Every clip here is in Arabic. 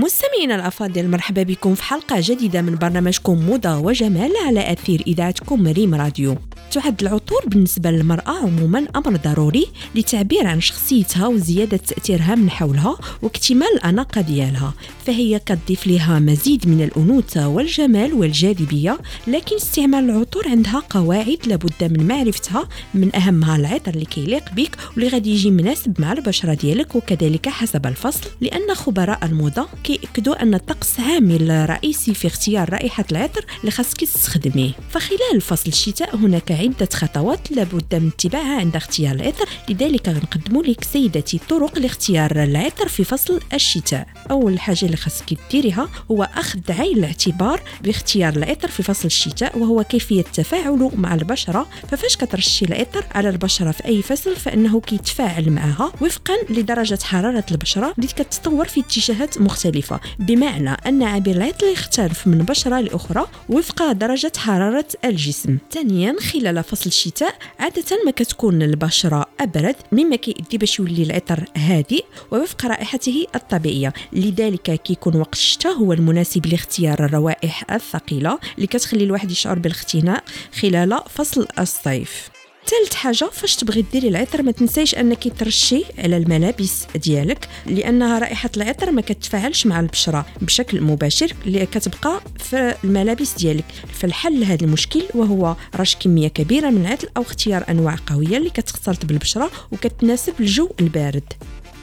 مستمعينا الأفاضل مرحبا بكم في حلقة جديدة من برنامجكم موضة وجمال على أثير إذاعتكم ريم راديو. تعد العطور بالنسبة للمرأة عموما أمر ضروري للتعبير عن شخصيتها وزيادة تأثيرها من حولها واكتمال الأناقة ديالها فهي كتضيف لها مزيد من الأنوثة والجمال والجاذبية لكن استعمال العطور عندها قواعد لابد من معرفتها من أهمها العطر اللي كيليق بك واللي غادي يجي مناسب مع البشرة ديالك وكذلك حسب الفصل لأن خبراء الموضة كيأكدوا أن الطقس عامل رئيسي في اختيار رائحة العطر اللي خاصك تستخدميه. فخلال فصل الشتاء هناك عدة خطوات لابد من اتباعها عند اختيار العطر لذلك غنقدم لك سيدتي طرق لاختيار العطر في فصل الشتاء. أول حاجة اللي خاصك ديريها هو أخذ عين الاعتبار باختيار العطر في فصل الشتاء وهو كيفية تفاعله مع البشرة. ففاش كترشي العطر على البشرة في أي فصل فإنه كيتفاعل معها وفقا لدرجة حرارة البشرة اللي كتتطور في اتجاهات مختلفة. بمعنى أن عبير العطر يختلف من بشرة لأخرى وفق درجة حرارة الجسم. ثانيا خلال خلال فصل الشتاء عادة ما كتكون البشرة أبرد مما كيؤدي باش يولي العطر هادئ ووفق رائحته الطبيعية. لذلك كيكون وقت الشتاء هو المناسب لاختيار الروائح الثقيلة اللي كتخلي الواحد يشعر بالاختناق خلال فصل الصيف. ثالث حاجة فاش تبغي ديري العطر ما تنسيش أنك ترشي على الملابس ديالك لأنها رائحة العطر ما كتفاعلش مع البشرة بشكل مباشر اللي كتبقى في الملابس ديالك. فالحل لهذا المشكل وهو رش كمية كبيرة من العطر أو اختيار أنواع قوية اللي كتختلط بالبشرة وكتناسب الجو البارد.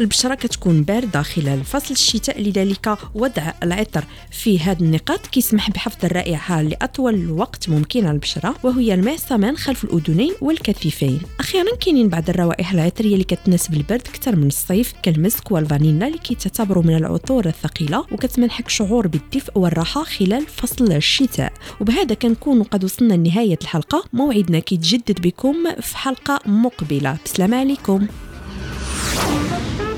البشرة كتكون باردة خلال فصل الشتاء. لذلك وضع العطر في هذه النقاط كيسمح بحفظ الرائحة لأطول وقت ممكن على البشرة وهي الماء السامان خلف الأذنين والكتفين أخيرا كاينين بعض الروائح العطرية اللي كتناسب البرد أكثر من الصيف كالمسك والفانيلا اللي كيتعتبروا من العطور الثقيلة وكتمنحك شعور بالدفء والراحة خلال فصل الشتاء. وبهذا كنكون قد وصلنا لنهاية الحلقة. موعدنا كيتجدد بكم في حلقة مقبلة. بسلام عليكم. Thank you.